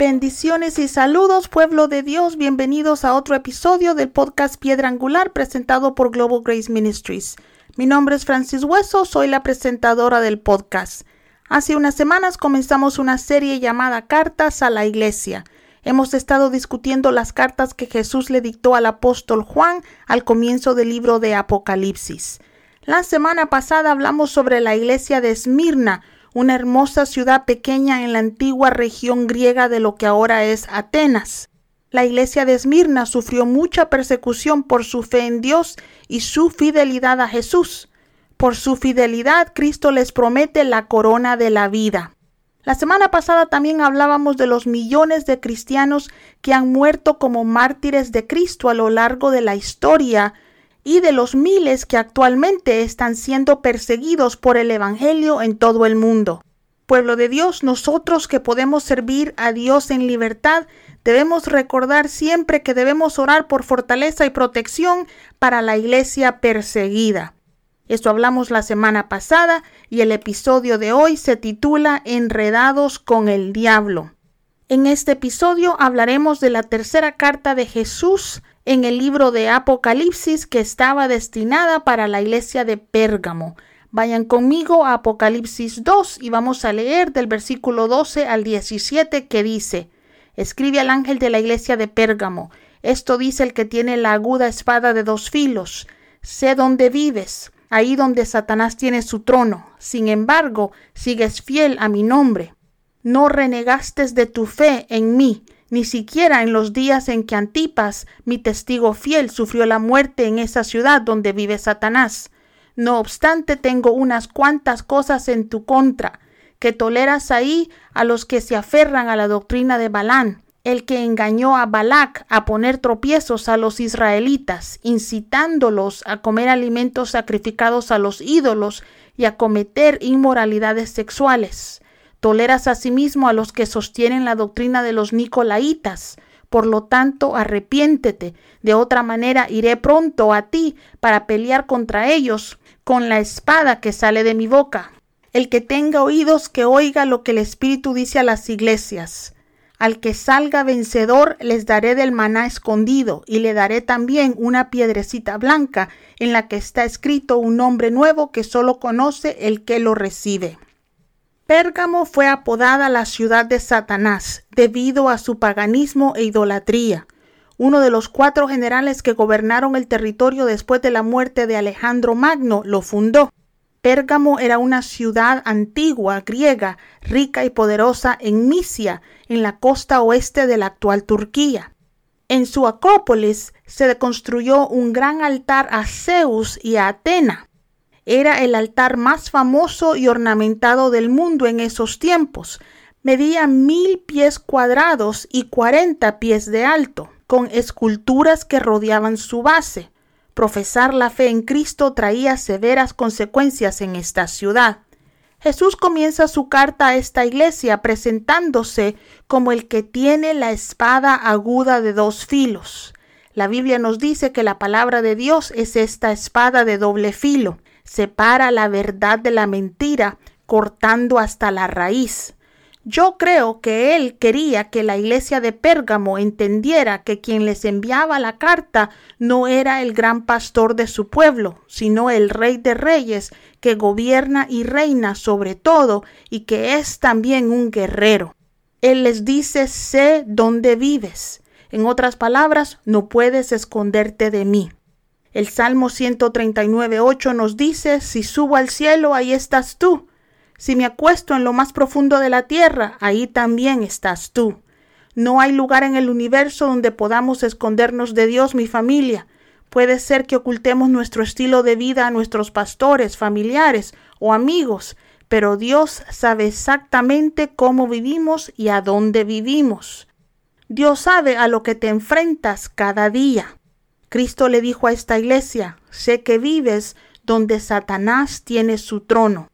Bendiciones y saludos, pueblo de Dios. Bienvenidos a otro episodio del podcast Piedra Angular presentado por Global Grace Ministries. Mi nombre es Francis Hueso, soy la presentadora del podcast. Hace unas semanas comenzamos una serie llamada Cartas a la Iglesia. Hemos estado discutiendo las cartas que Jesús le dictó al apóstol Juan al comienzo del libro de Apocalipsis. La semana pasada hablamos sobre la iglesia de Esmirna, una hermosa ciudad pequeña en la antigua región griega de lo que ahora es Atenas. La iglesia de Esmirna sufrió mucha persecución por su fe en Dios y su fidelidad a Jesús. Por su fidelidad, Cristo les promete la corona de la vida. La semana pasada también hablábamos de los millones de cristianos que han muerto como mártires de Cristo a lo largo de la historia y de los miles que actualmente están siendo perseguidos por el Evangelio en todo el mundo. Pueblo de Dios, nosotros que podemos servir a Dios en libertad, debemos recordar siempre que debemos orar por fortaleza y protección para la iglesia perseguida. Esto hablamos la semana pasada y el episodio de hoy se titula Enredados con el Diablo. En este episodio hablaremos de la tercera carta de Jesús en el libro de Apocalipsis que estaba destinada para la iglesia de Pérgamo. Vayan conmigo a Apocalipsis 2 y vamos a leer del versículo 12 al 17 que dice, Escribe al ángel de la iglesia de Pérgamo, esto dice el que tiene la aguda espada de dos filos, sé dónde vives, ahí donde Satanás tiene su trono, sin embargo, sigues fiel a mi nombre. No renegaste de tu fe en mí, ni siquiera en los días en que Antipas, mi testigo fiel, sufrió la muerte en esa ciudad donde vive Satanás. No obstante, tengo unas cuantas cosas en tu contra, que toleras ahí a los que se aferran a la doctrina de Balán, el que engañó a Balac a poner tropiezos a los israelitas, incitándolos a comer alimentos sacrificados a los ídolos y a cometer inmoralidades sexuales. Toleras asimismo a los que sostienen la doctrina de los nicolaitas. Por lo tanto, arrepiéntete. De otra manera, iré pronto a ti para pelear contra ellos con la espada que sale de mi boca. El que tenga oídos, que oiga lo que el Espíritu dice a las iglesias. Al que salga vencedor les daré del maná escondido, y le daré también una piedrecita blanca en la que está escrito un nombre nuevo que solo conoce el que lo recibe. Pérgamo fue apodada la ciudad de Satanás debido a su paganismo e idolatría. Uno de los cuatro generales que gobernaron el territorio después de la muerte de Alejandro Magno lo fundó. Pérgamo era una ciudad antigua griega, rica y poderosa en Misia, en la costa oeste de la actual Turquía. En su acrópolis se construyó un gran altar a Zeus y a Atena era el altar más famoso y ornamentado del mundo en esos tiempos. Medía mil pies cuadrados y cuarenta pies de alto, con esculturas que rodeaban su base. Profesar la fe en Cristo traía severas consecuencias en esta ciudad. Jesús comienza su carta a esta iglesia presentándose como el que tiene la espada aguda de dos filos. La Biblia nos dice que la palabra de Dios es esta espada de doble filo separa la verdad de la mentira, cortando hasta la raíz. Yo creo que él quería que la iglesia de Pérgamo entendiera que quien les enviaba la carta no era el gran pastor de su pueblo, sino el rey de reyes, que gobierna y reina sobre todo y que es también un guerrero. Él les dice, sé dónde vives. En otras palabras, no puedes esconderte de mí. El Salmo 139.8 nos dice, si subo al cielo, ahí estás tú. Si me acuesto en lo más profundo de la tierra, ahí también estás tú. No hay lugar en el universo donde podamos escondernos de Dios, mi familia. Puede ser que ocultemos nuestro estilo de vida a nuestros pastores, familiares o amigos, pero Dios sabe exactamente cómo vivimos y a dónde vivimos. Dios sabe a lo que te enfrentas cada día. Cristo le dijo a esta iglesia, sé que vives donde Satanás tiene su trono.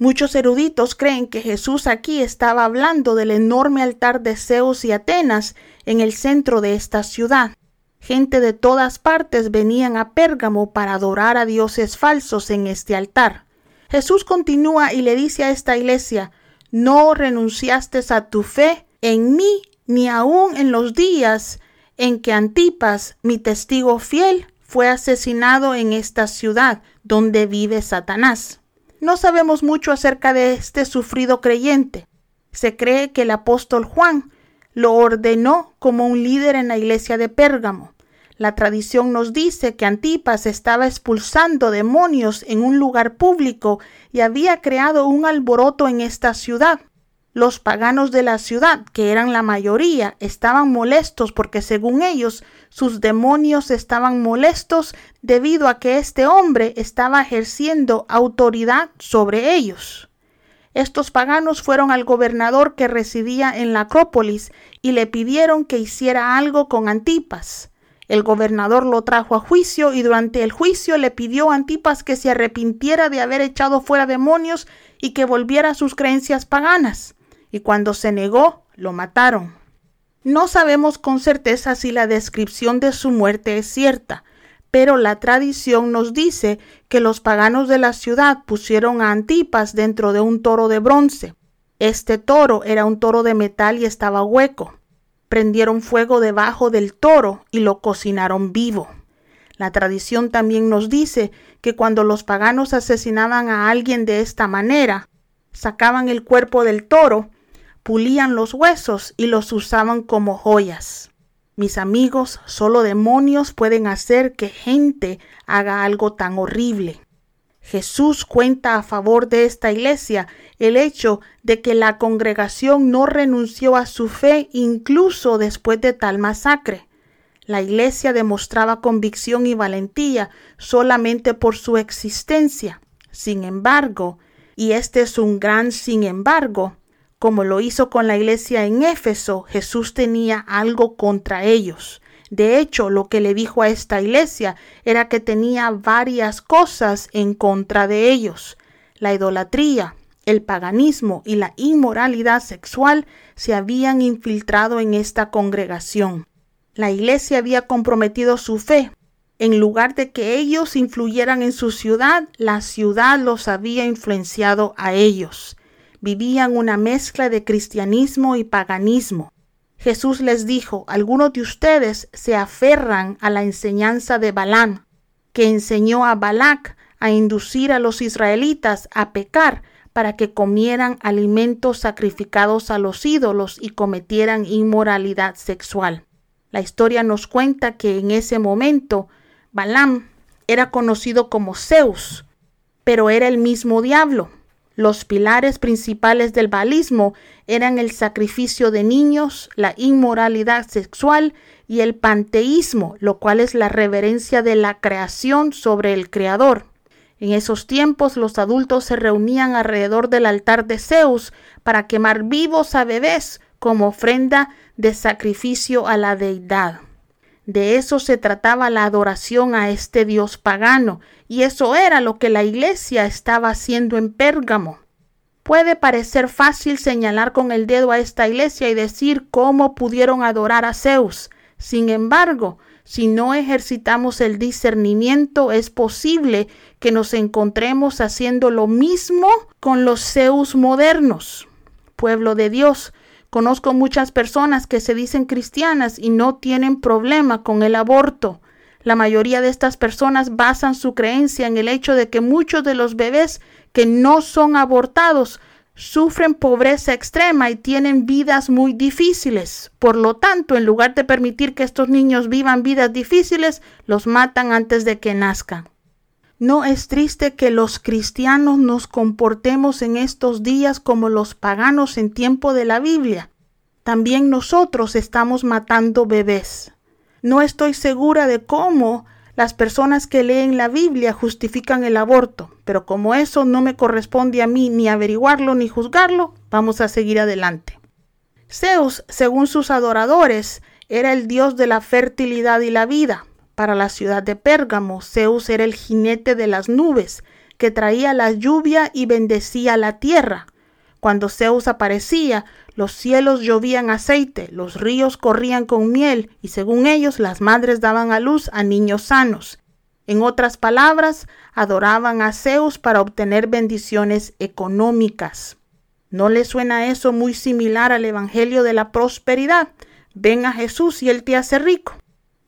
Muchos eruditos creen que Jesús aquí estaba hablando del enorme altar de Zeus y Atenas en el centro de esta ciudad. Gente de todas partes venían a Pérgamo para adorar a dioses falsos en este altar. Jesús continúa y le dice a esta iglesia, no renunciaste a tu fe en mí, ni aun en los días en que Antipas, mi testigo fiel, fue asesinado en esta ciudad donde vive Satanás. No sabemos mucho acerca de este sufrido creyente. Se cree que el apóstol Juan lo ordenó como un líder en la iglesia de Pérgamo. La tradición nos dice que Antipas estaba expulsando demonios en un lugar público y había creado un alboroto en esta ciudad. Los paganos de la ciudad, que eran la mayoría, estaban molestos porque según ellos sus demonios estaban molestos debido a que este hombre estaba ejerciendo autoridad sobre ellos. Estos paganos fueron al gobernador que residía en la Acrópolis y le pidieron que hiciera algo con Antipas. El gobernador lo trajo a juicio y durante el juicio le pidió a Antipas que se arrepintiera de haber echado fuera demonios y que volviera a sus creencias paganas y cuando se negó, lo mataron. No sabemos con certeza si la descripción de su muerte es cierta, pero la tradición nos dice que los paganos de la ciudad pusieron a Antipas dentro de un toro de bronce. Este toro era un toro de metal y estaba hueco. Prendieron fuego debajo del toro y lo cocinaron vivo. La tradición también nos dice que cuando los paganos asesinaban a alguien de esta manera, sacaban el cuerpo del toro pulían los huesos y los usaban como joyas. Mis amigos, solo demonios pueden hacer que gente haga algo tan horrible. Jesús cuenta a favor de esta iglesia el hecho de que la congregación no renunció a su fe incluso después de tal masacre. La iglesia demostraba convicción y valentía solamente por su existencia. Sin embargo, y este es un gran sin embargo, como lo hizo con la iglesia en Éfeso, Jesús tenía algo contra ellos. De hecho, lo que le dijo a esta iglesia era que tenía varias cosas en contra de ellos. La idolatría, el paganismo y la inmoralidad sexual se habían infiltrado en esta congregación. La iglesia había comprometido su fe. En lugar de que ellos influyeran en su ciudad, la ciudad los había influenciado a ellos vivían una mezcla de cristianismo y paganismo. Jesús les dijo, algunos de ustedes se aferran a la enseñanza de Balán, que enseñó a Balac a inducir a los israelitas a pecar para que comieran alimentos sacrificados a los ídolos y cometieran inmoralidad sexual. La historia nos cuenta que en ese momento Balaam era conocido como Zeus, pero era el mismo diablo. Los pilares principales del balismo eran el sacrificio de niños, la inmoralidad sexual y el panteísmo, lo cual es la reverencia de la creación sobre el Creador. En esos tiempos los adultos se reunían alrededor del altar de Zeus para quemar vivos a bebés como ofrenda de sacrificio a la deidad. De eso se trataba la adoración a este dios pagano, y eso era lo que la iglesia estaba haciendo en Pérgamo. Puede parecer fácil señalar con el dedo a esta iglesia y decir cómo pudieron adorar a Zeus. Sin embargo, si no ejercitamos el discernimiento, es posible que nos encontremos haciendo lo mismo con los Zeus modernos. Pueblo de Dios, Conozco muchas personas que se dicen cristianas y no tienen problema con el aborto. La mayoría de estas personas basan su creencia en el hecho de que muchos de los bebés que no son abortados sufren pobreza extrema y tienen vidas muy difíciles. Por lo tanto, en lugar de permitir que estos niños vivan vidas difíciles, los matan antes de que nazcan. ¿No es triste que los cristianos nos comportemos en estos días como los paganos en tiempo de la Biblia? También nosotros estamos matando bebés. No estoy segura de cómo las personas que leen la Biblia justifican el aborto, pero como eso no me corresponde a mí ni averiguarlo ni juzgarlo, vamos a seguir adelante. Zeus, según sus adoradores, era el dios de la fertilidad y la vida. Para la ciudad de Pérgamo, Zeus era el jinete de las nubes, que traía la lluvia y bendecía la tierra. Cuando Zeus aparecía, los cielos llovían aceite, los ríos corrían con miel, y según ellos las madres daban a luz a niños sanos. En otras palabras, adoraban a Zeus para obtener bendiciones económicas. ¿No le suena eso muy similar al Evangelio de la prosperidad? Ven a Jesús y Él te hace rico.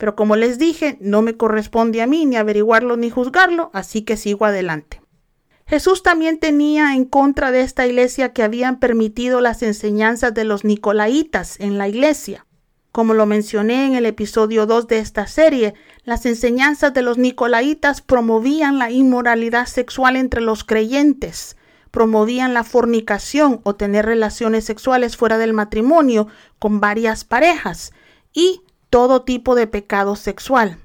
Pero como les dije, no me corresponde a mí ni averiguarlo ni juzgarlo, así que sigo adelante. Jesús también tenía en contra de esta iglesia que habían permitido las enseñanzas de los nicolaitas en la iglesia. Como lo mencioné en el episodio 2 de esta serie, las enseñanzas de los nicolaitas promovían la inmoralidad sexual entre los creyentes, promovían la fornicación o tener relaciones sexuales fuera del matrimonio con varias parejas y todo tipo de pecado sexual.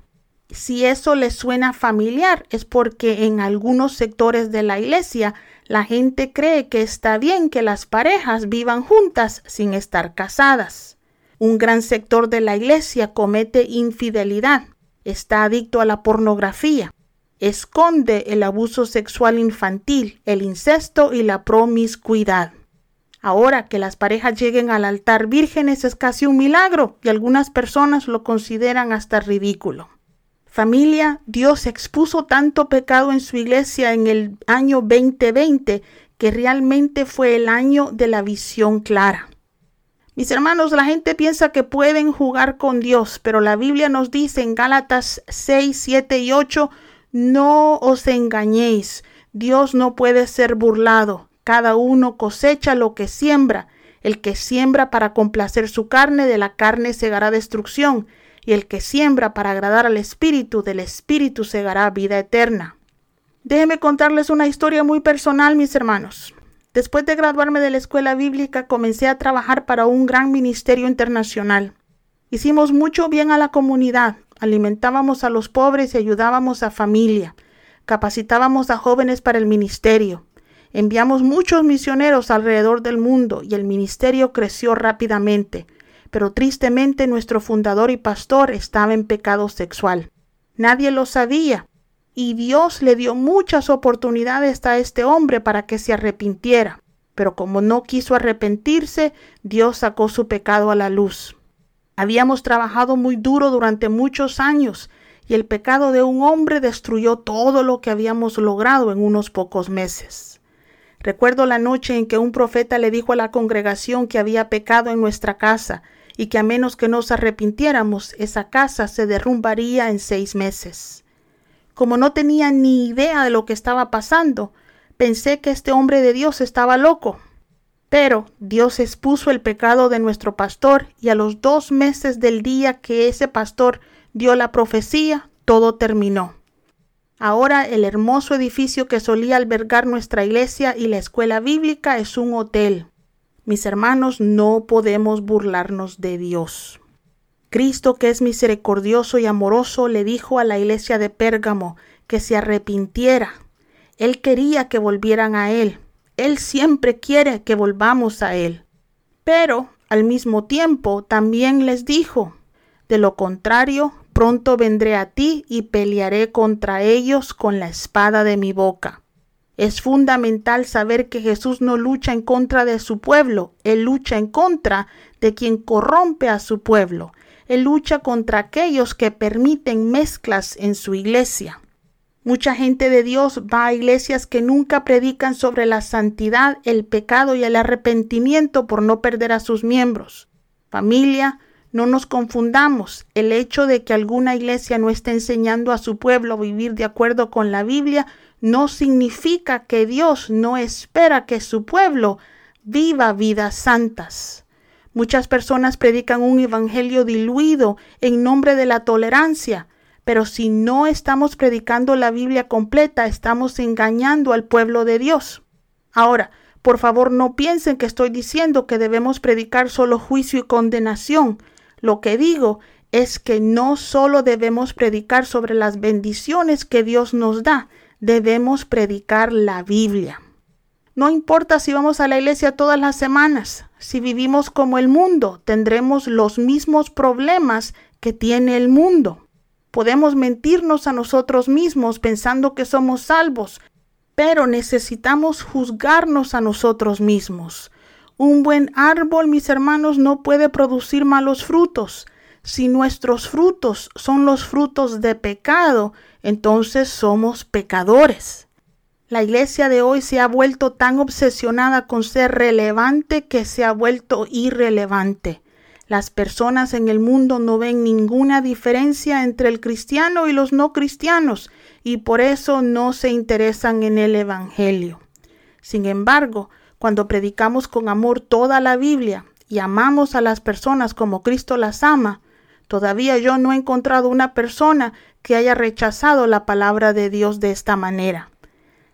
Si eso les suena familiar es porque en algunos sectores de la iglesia la gente cree que está bien que las parejas vivan juntas sin estar casadas. Un gran sector de la iglesia comete infidelidad, está adicto a la pornografía, esconde el abuso sexual infantil, el incesto y la promiscuidad. Ahora que las parejas lleguen al altar vírgenes es casi un milagro y algunas personas lo consideran hasta ridículo. Familia, Dios expuso tanto pecado en su iglesia en el año 2020 que realmente fue el año de la visión clara. Mis hermanos, la gente piensa que pueden jugar con Dios, pero la Biblia nos dice en Gálatas 6, 7 y 8 no os engañéis, Dios no puede ser burlado. Cada uno cosecha lo que siembra. El que siembra para complacer su carne, de la carne segará destrucción, y el que siembra para agradar al Espíritu, del Espíritu segará vida eterna. Déjenme contarles una historia muy personal, mis hermanos. Después de graduarme de la escuela bíblica, comencé a trabajar para un gran ministerio internacional. Hicimos mucho bien a la comunidad, alimentábamos a los pobres y ayudábamos a familia, capacitábamos a jóvenes para el ministerio. Enviamos muchos misioneros alrededor del mundo y el ministerio creció rápidamente, pero tristemente nuestro fundador y pastor estaba en pecado sexual. Nadie lo sabía y Dios le dio muchas oportunidades a este hombre para que se arrepintiera, pero como no quiso arrepentirse, Dios sacó su pecado a la luz. Habíamos trabajado muy duro durante muchos años y el pecado de un hombre destruyó todo lo que habíamos logrado en unos pocos meses. Recuerdo la noche en que un profeta le dijo a la congregación que había pecado en nuestra casa y que a menos que nos arrepintiéramos, esa casa se derrumbaría en seis meses. Como no tenía ni idea de lo que estaba pasando, pensé que este hombre de Dios estaba loco pero Dios expuso el pecado de nuestro pastor y a los dos meses del día que ese pastor dio la profecía, todo terminó. Ahora el hermoso edificio que solía albergar nuestra iglesia y la escuela bíblica es un hotel. Mis hermanos, no podemos burlarnos de Dios. Cristo, que es misericordioso y amoroso, le dijo a la iglesia de Pérgamo que se arrepintiera. Él quería que volvieran a Él, él siempre quiere que volvamos a Él. Pero al mismo tiempo también les dijo, de lo contrario, pronto vendré a ti y pelearé contra ellos con la espada de mi boca. Es fundamental saber que Jesús no lucha en contra de su pueblo, Él lucha en contra de quien corrompe a su pueblo. Él lucha contra aquellos que permiten mezclas en su iglesia. Mucha gente de Dios va a iglesias que nunca predican sobre la santidad, el pecado y el arrepentimiento por no perder a sus miembros. Familia, no nos confundamos. El hecho de que alguna iglesia no esté enseñando a su pueblo a vivir de acuerdo con la Biblia no significa que Dios no espera que su pueblo viva vidas santas. Muchas personas predican un evangelio diluido en nombre de la tolerancia, pero si no estamos predicando la Biblia completa, estamos engañando al pueblo de Dios. Ahora, por favor, no piensen que estoy diciendo que debemos predicar solo juicio y condenación. Lo que digo es que no solo debemos predicar sobre las bendiciones que Dios nos da, debemos predicar la Biblia. No importa si vamos a la iglesia todas las semanas, si vivimos como el mundo, tendremos los mismos problemas que tiene el mundo. Podemos mentirnos a nosotros mismos pensando que somos salvos, pero necesitamos juzgarnos a nosotros mismos. Un buen árbol, mis hermanos, no puede producir malos frutos. Si nuestros frutos son los frutos de pecado, entonces somos pecadores. La iglesia de hoy se ha vuelto tan obsesionada con ser relevante que se ha vuelto irrelevante. Las personas en el mundo no ven ninguna diferencia entre el cristiano y los no cristianos y por eso no se interesan en el Evangelio. Sin embargo, cuando predicamos con amor toda la Biblia y amamos a las personas como Cristo las ama, todavía yo no he encontrado una persona que haya rechazado la palabra de Dios de esta manera.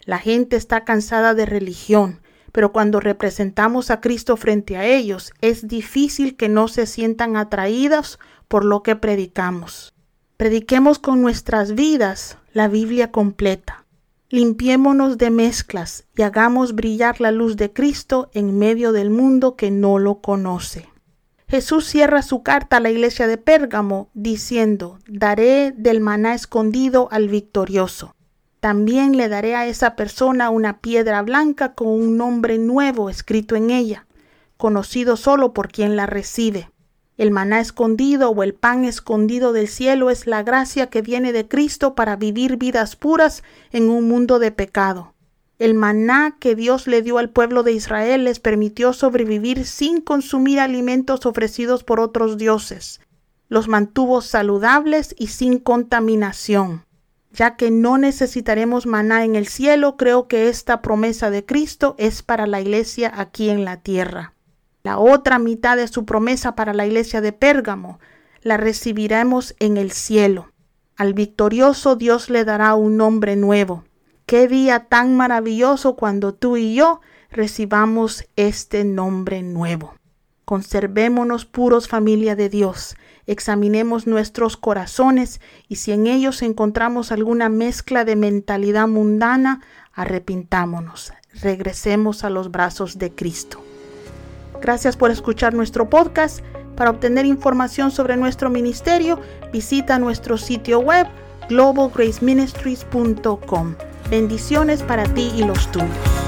La gente está cansada de religión, pero cuando representamos a Cristo frente a ellos, es difícil que no se sientan atraídas por lo que predicamos. Prediquemos con nuestras vidas la Biblia completa. Limpiémonos de mezclas y hagamos brillar la luz de Cristo en medio del mundo que no lo conoce. Jesús cierra su carta a la iglesia de Pérgamo diciendo, daré del maná escondido al victorioso. También le daré a esa persona una piedra blanca con un nombre nuevo escrito en ella, conocido solo por quien la recibe. El maná escondido o el pan escondido del cielo es la gracia que viene de Cristo para vivir vidas puras en un mundo de pecado. El maná que Dios le dio al pueblo de Israel les permitió sobrevivir sin consumir alimentos ofrecidos por otros dioses. Los mantuvo saludables y sin contaminación. Ya que no necesitaremos maná en el cielo, creo que esta promesa de Cristo es para la iglesia aquí en la tierra. La otra mitad de su promesa para la iglesia de Pérgamo la recibiremos en el cielo. Al victorioso Dios le dará un nombre nuevo. Qué día tan maravilloso cuando tú y yo recibamos este nombre nuevo. Conservémonos puros familia de Dios examinemos nuestros corazones y si en ellos encontramos alguna mezcla de mentalidad mundana, arrepintámonos, regresemos a los brazos de Cristo. Gracias por escuchar nuestro podcast. Para obtener información sobre nuestro ministerio, visita nuestro sitio web globalgraceministries.com. Bendiciones para ti y los tuyos.